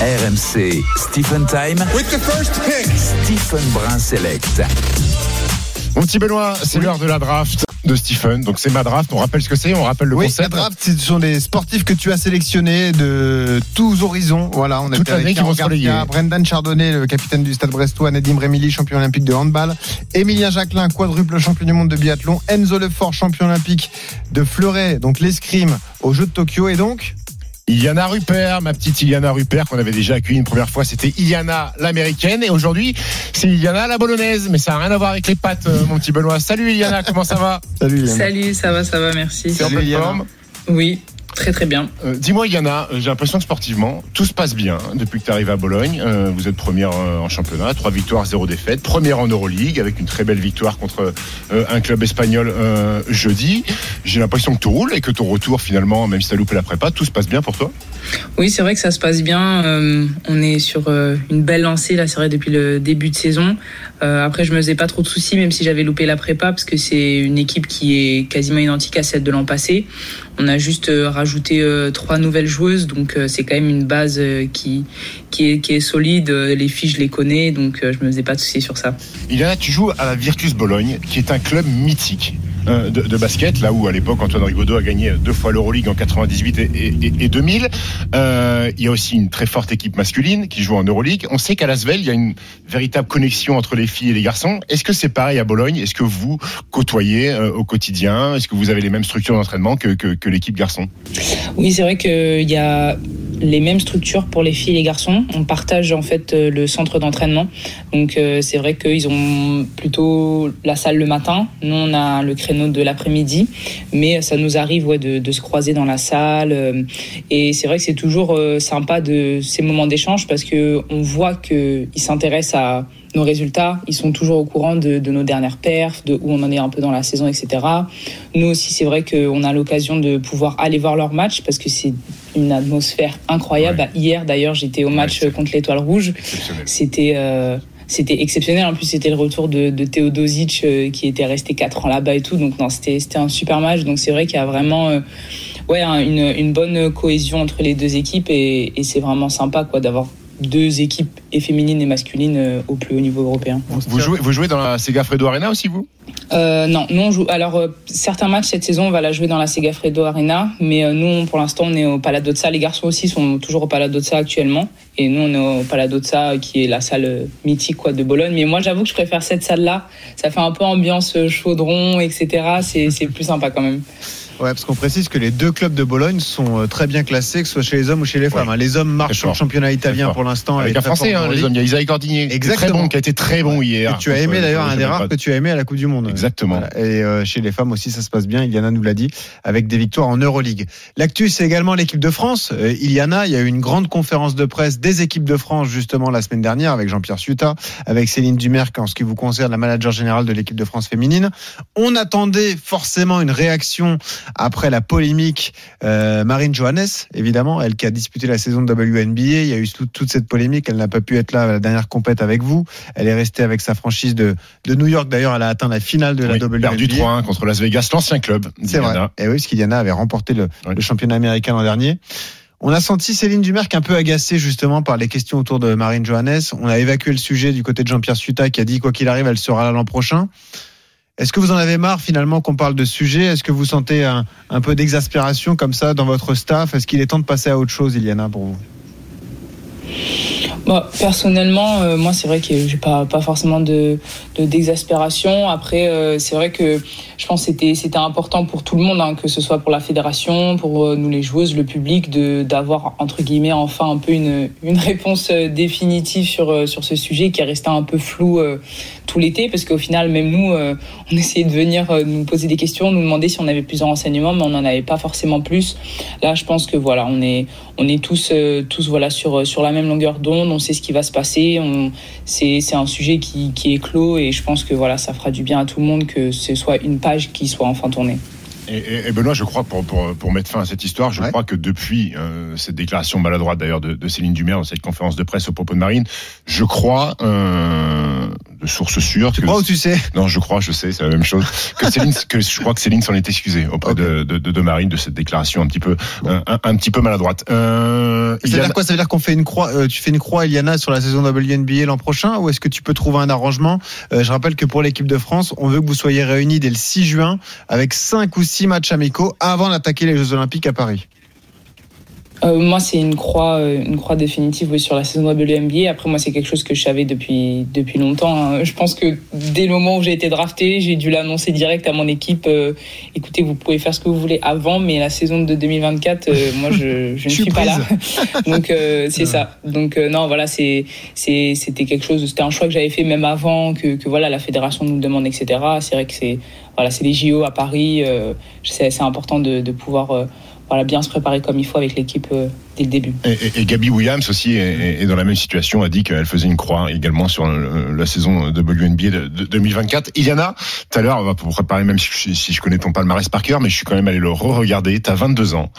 RMC Stephen Time. With the first pick. Stephen Brun Select. Mon petit Benoît, c'est l'heure de la draft de Stephen. Donc c'est ma draft. On rappelle ce que c'est, on rappelle le oui, concept. la draft, ce sont des sportifs que tu as sélectionnés de tous horizons. Voilà, on a Toute été avec l'année qui vont se Brendan Chardonnay, le capitaine du Stade Brestois, Nadim Remili, champion olympique de handball, Emilien Jacquelin, quadruple champion du monde de biathlon, Enzo Lefort, champion olympique de fleuret, donc l'escrime aux Jeux de Tokyo, et donc Iliana Rupert, ma petite Iliana Rupert qu'on avait déjà accueillie une première fois, c'était Iliana l'américaine et aujourd'hui c'est Iliana la bolognaise, mais ça n'a rien à voir avec les pattes, euh, mon petit Benoît. Salut Iliana, comment ça va? Salut Iliana. Salut, ça va, ça va, merci. C'est en forme? Oui, très très bien. Euh, Dis-moi Iliana, euh, j'ai l'impression que sportivement tout se passe bien depuis que tu arrives à Bologne. Euh, vous êtes première en championnat, trois victoires, zéro défaite, première en Euroleague avec une très belle victoire contre euh, un club espagnol jeudi. J'ai l'impression que tout roule et que ton retour finalement, même si tu as loupé la prépa, tout se passe bien pour toi? Oui, c'est vrai que ça se passe bien. On est sur une belle lancée, là, c'est vrai, depuis le début de saison. Après, je me faisais pas trop de soucis, même si j'avais loupé la prépa, parce que c'est une équipe qui est quasiment identique à celle de l'an passé. On a juste euh, rajouté euh, trois nouvelles joueuses, donc euh, c'est quand même une base qui, est, solide. Les filles, je les connais, donc je me faisais pas de soucis sur ça. Iliana, tu joues à la Virtus Bologne, qui est un club mythique de, de basket, là où à l'époque Antoine Rigaudot a gagné deux fois l'Euroleague en 98 et, et- et 2000. Euh, il y a aussi une très forte équipe masculine qui joue en Euroleague. On sait qu'à Lasvel, il y a une véritable connexion entre les filles et les garçons. Est-ce que c'est pareil à Bologne? Est-ce que vous côtoyez euh, au quotidien? Est-ce que vous avez les mêmes structures d'entraînement que, que, l'équipe garçon? Oui, c'est vrai qu'il y a les mêmes structures pour les filles et les garçons. On partage en fait euh, le centre d'entraînement. Donc euh, c'est vrai qu'ils ont plutôt la salle le matin. Nous, on a le créneau de l'après-midi. Mais ça nous arrive ouais, de, de se croiser dans la salle. euh, Et c'est vrai que c'est toujours euh, sympa de ces moments d'échange parce que on voit qu'ils s'intéressent à nos résultats. Ils sont toujours au courant de, de nos dernières perfs, de où on en est un peu dans la saison, etc. Nous aussi, c'est vrai qu'on a l'occasion de pouvoir aller voir leur match parce que c'est une atmosphère incroyable. Ouais. Hier, d'ailleurs, j'étais au match contre l'Étoile Rouge. C'était euh, c'était exceptionnel. En plus, c'était le retour de, de euh, qui était resté 4 ans là-bas et tout. Donc, non, c'était un super match. Donc, c'est vrai qu'il y a vraiment euh, ouais, un- une, une bonne cohésion entre les deux équipes et, et c'est vraiment sympa quoi d'avoir deux équipes et féminines et masculines euh, au plus haut niveau européen. Vous jouez, vous jouez dans la Sega Fredo Arena aussi, vous? Euh, non, nous on joue. Alors euh, certains matchs cette saison, on va la jouer dans la Segafredo Arena, mais euh, nous, pour l'instant, on est au Paladozza. Les garçons aussi sont toujours au Paladozza actuellement, et nous, on est au Paladozza, qui est la salle mythique quoi de Bologne. Mais moi, j'avoue que je préfère cette salle-là. Ça fait un peu ambiance chaudron, etc. C'est c'est plus sympa quand même. Ouais, parce qu'on précise que les deux clubs de Bologne sont euh, très bien classés, que ce soit chez les hommes ou chez les femmes. Ouais. hein. Les hommes marchent sur le championnat italien pour l'instant. Avec un Français, hein, les hommes. Il y a Isaïe était très bon, qui a été très bon hier. Et tu as aimé d'ailleurs le un des rares que tu as aimé à la Coupe du Monde. Exactement. Voilà. Et euh, chez les femmes aussi, ça se passe bien. Iliana nous l'a dit, avec des victoires en Euroleague. L'actu, c'est également l'équipe de France. Euh, Iliana, il y a eu une grande conférence de presse des équipes de France justement la semaine dernière avec Jean-Pierre Suta, avec Céline Dumerc en ce qui vous concerne, la manager générale de l'équipe de France féminine. On attendait forcément une réaction après la polémique euh, Marine Johannes, évidemment, elle qui a disputé la saison de WNBA. Il y a eu tout- toute cette polémique. Elle n'a pas pu être là à la dernière compète avec vous. Elle est restée avec sa franchise de, de New York. D'ailleurs, elle a atteint la finale de Oui, la WNBA. perdu 3-1 contre Las Vegas, l'ancien club. C'est vrai. Et oui, parce qu'Iliana avait remporté le, le championnat américain l'an dernier. On a senti Céline Dumerc un peu agacée justement par les questions autour de Marine Johannes. On a évacué le sujet du côté de Jean-Pierre Suta qui a dit quoi qu'il arrive, elle sera là l'an prochain. Est-ce que vous en avez marre finalement qu'on parle de sujet Est-ce que vous sentez un, peu d'exaspération comme ça dans votre staff? Est-ce qu'il est temps de passer à autre chose, Iliana, pour vous? Bon, personnellement, euh, moi, c'est vrai que j'ai pas, pas forcément de, de- d'exaspération. Après, euh, c'est vrai que je pense que c'était, important pour tout le monde, hein, que ce soit pour la fédération, pour euh, nous les joueuses, le public, de, d'avoir, entre guillemets, enfin un peu une, réponse euh, définitive sur, euh, sur ce sujet qui est resté un peu flou tout l'été, parce qu'au final, même nous, on essayait de venir nous poser des questions, nous demander si on avait plus de renseignements, mais on n'en avait pas forcément plus. Là, je pense que voilà, on est, on est tous, tous voilà, sur, sur la même longueur d'onde, on sait ce qui va se passer, c'est, c'est un sujet qui, qui est clos et je pense que voilà, ça fera du bien à tout le monde que ce soit une qui soit enfin tournée. Et, Benoît, je crois, pour, pour, pour mettre fin à cette histoire, je Ouais. crois que depuis euh, cette déclaration maladroite d'ailleurs de, de Céline Dumer dans cette conférence de presse au propos de Marine, je crois, euh, de sources sûres. Tu que- crois ou tu sais? Non, je crois, je sais, c'est la même chose. Que Céline, que je crois que Céline s'en est excusée auprès de, de, Marine de cette déclaration un petit peu, un, un- un petit peu maladroite. Euh, Ça veut Iliana- dire quoi? Ça veut dire qu'on fait une croix euh, Tu fais une croix, Iliana, sur la saison WNBA l'an prochain Ou est-ce que tu peux trouver un arrangement? Euh, Je rappelle que pour l'équipe de France, on veut que vous soyez réunis dès le 6 juin avec 5 ou 6 matchs amicaux avant d'attaquer les Jeux Olympiques à Paris. Euh, moi, c'est une croix, euh, une croix définitive oui, sur la saison WNBA. Après, moi, c'est quelque chose que je savais depuis, depuis longtemps. hein. Je pense que dès le moment où j'ai été drafté, j'ai dû l'annoncer direct à mon équipe. euh, écoutez, vous pouvez faire ce que vous voulez avant, mais la saison de 2024, euh, moi, je, je ne suis pas là. Donc, euh, c'est ça. Donc, euh, non, voilà, c'est, c'est, c'était quelque chose. C'était un choix que j'avais fait même avant que, que voilà, la fédération nous demande, etc. C'est vrai que c'est, voilà, c'est les JO à Paris. euh, c'est, c'est important de, de pouvoir. Euh, voilà, bien se préparer comme il faut avec l'équipe euh, dès le début. Et, et- Gabi Williams aussi est, dans la même situation, a dit qu'elle faisait une croix également sur le- la saison WNBA de, de 2024. Iliana, tout à l'heure, on va préparer, même si je, connais ton palmarès par cœur, mais je suis quand même allé le re-regarder. T'as 22 ans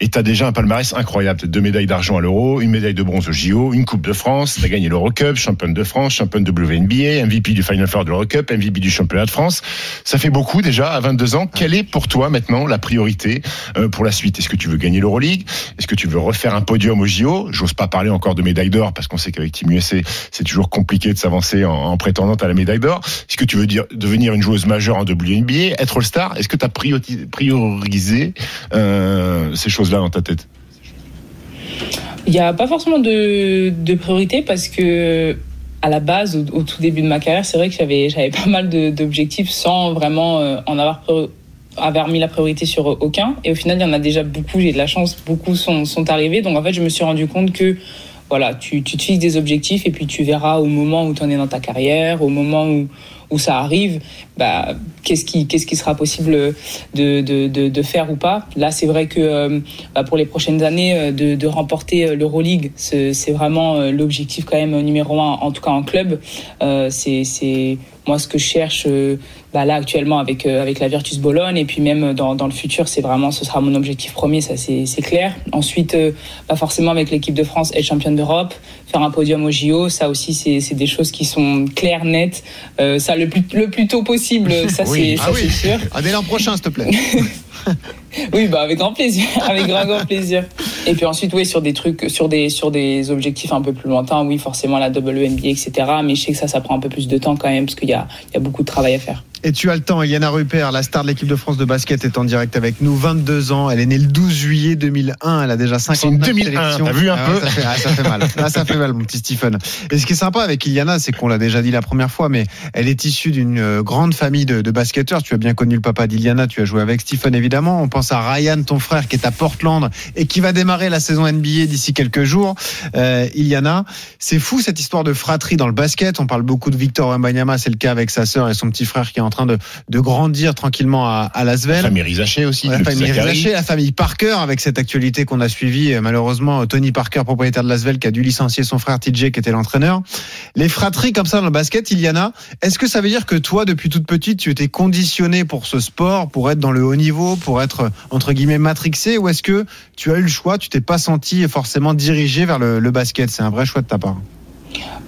et t'as déjà un palmarès incroyable. Deux médailles d'argent à l'Euro, une médaille de bronze au JO, une Coupe de France. T'as gagné l'Eurocup, championne de France, championne de WNBA, MVP du Final Four de l'Eurocup, MVP du championnat de France. Ça fait beaucoup déjà à 22 ans. Quelle est pour toi maintenant la priorité euh, pour la suite? Est-ce que tu veux gagner l'Euroleague? Est-ce que tu veux refaire un podium au JO J'ose pas parler encore de médaille d'or parce qu'on sait qu'avec Team USA, c'est toujours compliqué de s'avancer en, en prétendant à la médaille d'or. Est-ce que tu veux dire devenir une joueuse majeure en WNBA, être All-Star? Est-ce que tu as priorisé euh, ces choses-là dans ta tête? Il n'y a pas forcément de, de priorité parce que à la base, au, tout début de ma carrière, c'est vrai que j'avais pas mal d'objectifs sans vraiment euh, en avoir priori- avoir mis la priorité sur aucun. Et au final, il y en a déjà beaucoup. J'ai de la chance, beaucoup sont, sont arrivés. Donc en fait, je me suis rendu compte que voilà, tu, tu te fixes des objectifs et puis tu verras au moment où tu en es dans ta carrière, au moment où, où ça arrive, bah, qu'est-ce qui, qu'est-ce qui sera possible de, de, de, de faire ou pas. Là, c'est vrai que euh, bah, pour les prochaines années, euh, de, de remporter euh, l'Euroleague, c'est vraiment l'objectif quand même numéro un, en tout cas en club. Euh, c'est moi ce que je cherche bah, là actuellement avec, avec la Virtus Bologne et puis même dans, dans le futur, c'est vraiment, ce sera mon objectif premier, ça c'est clair. Ensuite, euh, pas forcément avec l'équipe de France être championne d'Europe, faire un podium au JO, ça aussi c'est des choses qui sont claires, nettes. Euh, ça le plus, le plus tôt possible, ça Oui. c'est Ah oui. sûr. Ah, dès l'an prochain, s'il te plaît. Oui, bah avec grand plaisir, avec grand, grand plaisir. Et puis ensuite, oui, sur des trucs, sur des, sur des objectifs un peu plus lointains, oui, forcément la WNBA, etc. Mais je sais que ça, ça prend un peu plus de temps quand même, parce qu'il y a, il y a beaucoup de travail à faire. Et tu as le temps, Eliana Rupert, la star de l'équipe de France de basket, est en direct avec nous, 22 ans. Elle est née le 12 juillet 2001. Elle a déjà 59 C'est une 2001, sélections. t'as vu un Ah peu ça, fait, ah, ça fait mal. Ah, ça fait mal, mon petit Stephen. Et ce qui est sympa avec Iliana, c'est qu'on l'a déjà dit la première fois, mais elle est issue d'une euh, grande famille de, de basketteurs. Tu as bien connu le papa d'Iliana, tu as joué avec Stephen évidemment. On pense à Ryan, ton frère, qui est à Portland et qui va démarrer la saison NBA d'ici quelques jours. Euh, Iliana, c'est fou cette histoire de fratrie dans le basket. On parle beaucoup de Victor Wembanyama, c'est le cas avec sa sœur et son petit frère qui est en train de, de grandir tranquillement à, à Lasvel. La famille Rizaché aussi. La famille. Rizaché, la famille Parker, avec cette actualité qu'on a suivie. Euh, Malheureusement, Tony Parker, propriétaire de Lasvel, qui a dû licencier son frère TJ, qui était l'entraîneur. Les fratries comme ça dans le basket, il y en a. Est-ce que ça veut dire que toi, depuis toute petite, tu étais conditionné pour ce sport, pour être dans le haut niveau, pour être, entre guillemets, matrixé, ou est-ce que tu as eu le choix, tu t'es pas senti forcément dirigé vers le, basket? C'est un vrai choix de ta part.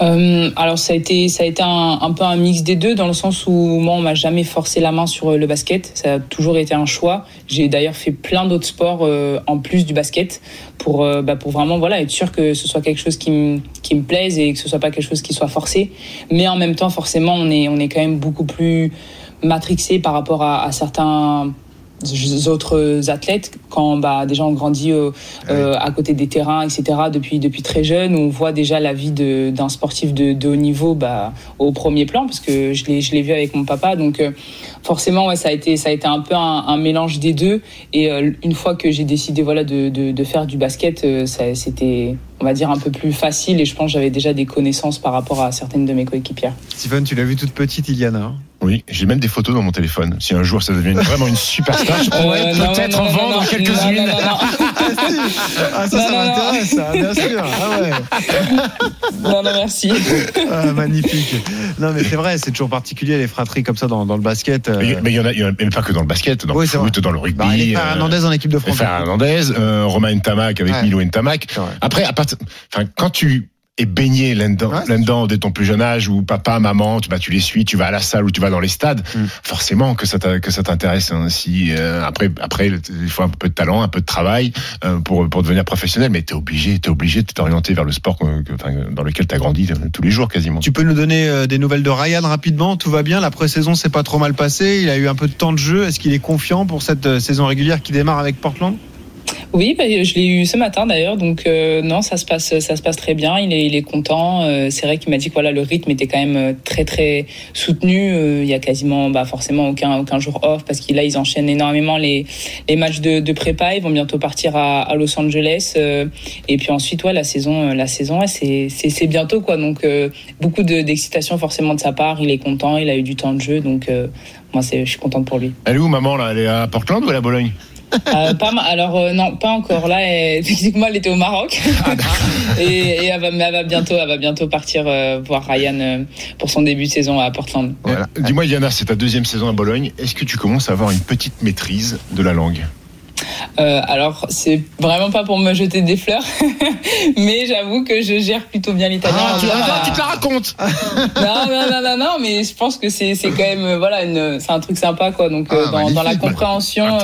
Euh, alors ça a été, ça a été un, peu un mix des deux, dans le sens où moi, on m'a jamais forcé la main sur le basket. Ça a toujours été un choix. J'ai d'ailleurs fait plein d'autres sports euh, en plus du basket pour, euh, bah, pour vraiment voilà, être sûr que ce soit quelque chose qui me, qui me plaise et que ce soit pas quelque chose qui soit forcé. Mais en même temps, forcément, on est, on est quand même beaucoup plus matrixé par rapport à certains autres athlètes quand bah, déjà on grandit euh, euh, à côté des terrains etc depuis depuis très jeune on voit déjà la vie de- d'un sportif de, de haut niveau bah, au premier plan parce que je l'ai je l'ai vu avec mon papa donc euh, forcément ouais, ça a été ça a été un peu un, un mélange des deux et euh, une fois que j'ai décidé voilà de, de, de faire du basket euh, ça- c'était on va dire un peu plus facile et je pense j'avais déjà des connaissances par rapport à certaines de mes coéquipières Stephen, tu l'as vu toute petite, Iliana. Oui, j'ai même des photos dans mon téléphone. Si un jour ça devient vraiment une superstar, je pourrais Euh, non, peut-être en vendre quelques-unes. Ah, ça, ça m'intéresse, ça, bien sûr. Ah ouais. non, non, merci. Ah, magnifique. Non, mais c'est vrai, c'est toujours particulier les fratries comme ça dans, dans le basket. euh. Mais il y en a, il y en a mais pas que dans le basket, dans Oui, le foot, dans le rugby. Bah, les frères euh, Hernandez en équipe de France. Hernandez, euh, Romain Tamac avec Ouais. Milo Ntamak. Après, à part- enfin, quand tu et baigné là-dedans, Ouais, c'est là-dedans dès ton plus jeune âge, où papa, maman, tu, bah, tu les suis, tu vas à la salle ou tu vas dans les stades, Mm. forcément que ça t'a- que ça t'intéresse. hein. Si euh, après, après, il faut un peu de talent, un peu de travail euh, pour pour devenir professionnel, mais t'es obligé, t'es obligé de t'orienter vers le sport que- dans lequel t'as grandi euh, tous les jours quasiment. Tu peux nous donner euh, des nouvelles de Ryan rapidement Tout va bien La pré-saison s'est pas trop mal passée. Il a eu un peu de temps de jeu. Est-ce qu'il est confiant pour cette euh, saison régulière qui démarre avec Portland? Oui, bah, je l'ai eu ce matin d'ailleurs, donc euh, non, ça se passe, ça se passe très bien. Il est, content. Euh, c'est vrai qu'il m'a dit que voilà, le rythme était quand même euh, très très soutenu. Il y a quasiment, bah, forcément aucun aucun jour off parce qu'il là ils enchaînent énormément les les matchs de, prépa. Ils vont bientôt partir à, Los Angeles et puis ensuite ouais la saison, la saison c'est c'est bientôt quoi. Donc beaucoup de- d'excitation forcément de sa part. Il est content, il a eu du temps de jeu, donc moi c'est, je suis contente pour lui. Elle est où maman là? Elle est à Portland ou à la Bologne? Euh, pas ma- alors euh, non, pas encore. Là, elle, physiquement, elle était au Maroc et, et elle, va, mais elle va bientôt, elle va bientôt partir euh, voir Ryan euh, pour son début de saison à Portland. Voilà. Dis-moi, Yana, c'est ta deuxième saison à Bologne. Est-ce que tu commences à avoir une petite maîtrise de la langue? Euh, alors, c'est vraiment pas pour me jeter des fleurs, mais j'avoue que je gère plutôt bien l'italien. Ah, tu, ah, tu te la racontes non, non, non, non, non, mais je pense que c'est c'est quand même euh, voilà, c'est un truc sympa quoi. Donc euh, Ah, dans, dans la compréhension,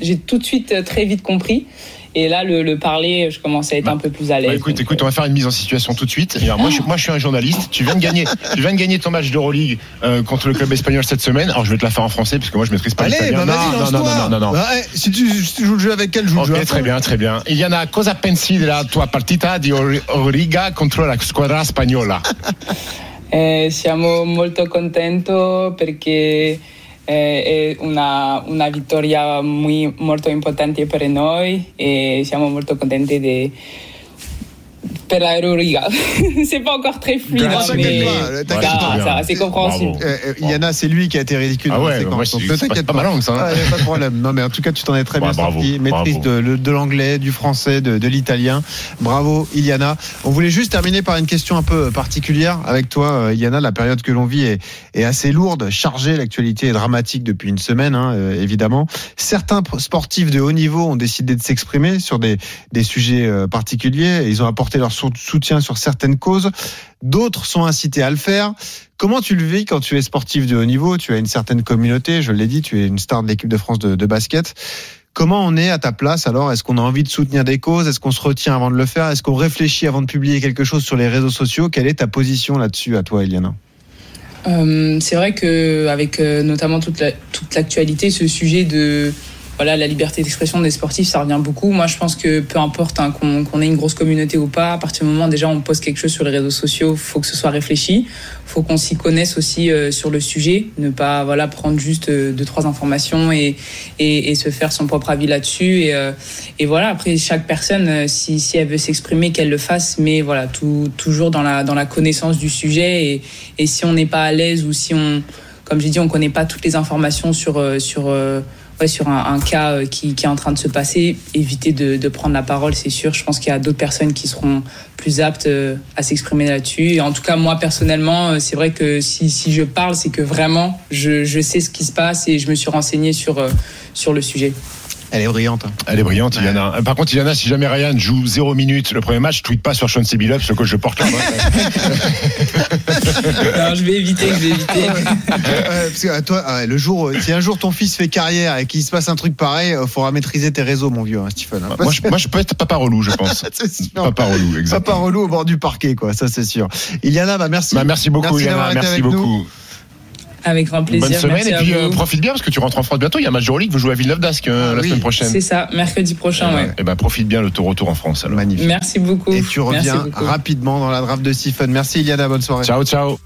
j'ai tout de suite très vite compris. Et là, le, le parler, je commence à être Bah, un peu plus à l'aise. Bah, écoute, donc, écoute, on va faire une mise en situation tout de suite. Et alors, moi, je, moi, je suis un journaliste. Tu viens de gagner, tu viens de gagner ton match d'Euroleague euh, contre le club espagnol cette semaine. Alors, je vais te la faire en français parce que moi, je maîtrise pas Allez, l'italien. bah non, non, non, non, non, non, non. Bah, eh, si, tu, si tu joues le jeu avec elle, joue le jeu. très bien, très bien. Iliana, cosa pensi della tua partita di Origa contro la squadra spagnola? Eh, siamo molto contenti perché eh, es una, una victoria muy, muy importante para nosotros. Eh, estamos muy contentos de c'est pas encore très fluide, hein, mais pas, ça, pas. c'est compréhensible. Euh, euh, Yana, c'est lui qui a été ridicule. Ah ouais, moi, donc t'inquiète pas ma langue, ça, hein. Ouais, pas de problème. Non, mais en tout cas, tu t'en es très bien Ouais, bravo, sorti. Maîtrise bravo. de, l'anglais, du français, de, de l'italien. Bravo, Iliana. On voulait juste terminer par une question un peu particulière avec toi, euh, Iliana. La période que l'on vit est, est assez lourde, chargée. L'actualité est dramatique depuis une semaine, hein, euh, évidemment. Certains sportifs de haut niveau ont décidé de s'exprimer sur des, des sujets particuliers. Ils ont apporté leur soutien sur certaines causes. D'autres sont incités à le faire. Comment tu le vis quand tu es sportif de haut niveau? Tu as une certaine communauté, je l'ai dit, tu es une star de l'équipe de France de, basket. Comment on est à ta place alors? Est-ce qu'on a envie de soutenir des causes? Est-ce qu'on se retient avant de le faire? Est-ce qu'on réfléchit avant de publier quelque chose sur les réseaux sociaux? Quelle est ta position là-dessus à toi, Eliana? Euh, c'est vrai que avec euh, notamment toute l'actualité, ce sujet de voilà la liberté d'expression des sportifs, ça revient beaucoup. Moi, je pense que peu importe hein, qu'on ait une grosse communauté ou pas, à partir du moment déjà on poste quelque chose sur les réseaux sociaux, faut que ce soit réfléchi, faut qu'on s'y connaisse aussi euh, sur le sujet, ne pas voilà prendre juste euh, deux trois informations et, et se faire son propre avis là-dessus. Et euh, et voilà. Après chaque personne si si elle veut s'exprimer qu'elle le fasse, mais voilà toujours dans la dans la connaissance du sujet. Et et si on n'est pas à l'aise ou si on, comme j'ai dit, on connaît pas toutes les informations sur, sur, sur un, cas euh, qui, est en train de se passer, éviter de, prendre la parole, c'est sûr. Je pense qu'il y a d'autres personnes qui seront plus aptes euh, à s'exprimer là-dessus. En tout cas, moi, personnellement, euh, c'est vrai que si, je parle, c'est que vraiment, je, je sais ce qui se passe et je me suis renseigné sur, sur le sujet. Elle est brillante. hein. Elle est brillante, Iliana. Euh, Par contre, Iliana, si jamais Ryan joue 0 minutes le premier match, tweet pas sur Sean Billups, le coach de Portland. Non, je vais éviter, je vais éviter. Euh, parce que à toi, le jour, si un jour ton fils fait carrière et qu'il se passe un truc pareil, il faudra maîtriser tes réseaux, mon vieux, hein, Stephen. hein. moi, je, moi, je peux être papa relou, je pense. Papa relou, exactement. Papa relou au bord du parquet, quoi. Ça, c'est sûr. Iliana, bah merci. Bah, merci beaucoup, Merci été Merci nous. Avec grand plaisir. Bonne semaine. Merci Et puis, euh, profite bien parce que tu rentres en France bientôt. Il y a un match de Euroleague. Vous jouez à Villeneuve d'Ascq euh, Ah la oui. semaine prochaine. C'est ça, mercredi prochain, ouais. Et ben, profite bien de ton retour en France. Alors. Magnifique. Merci beaucoup. Et tu reviens rapidement dans la draft de Stephen. Merci, Iliana. Bonne soirée. Ciao, ciao.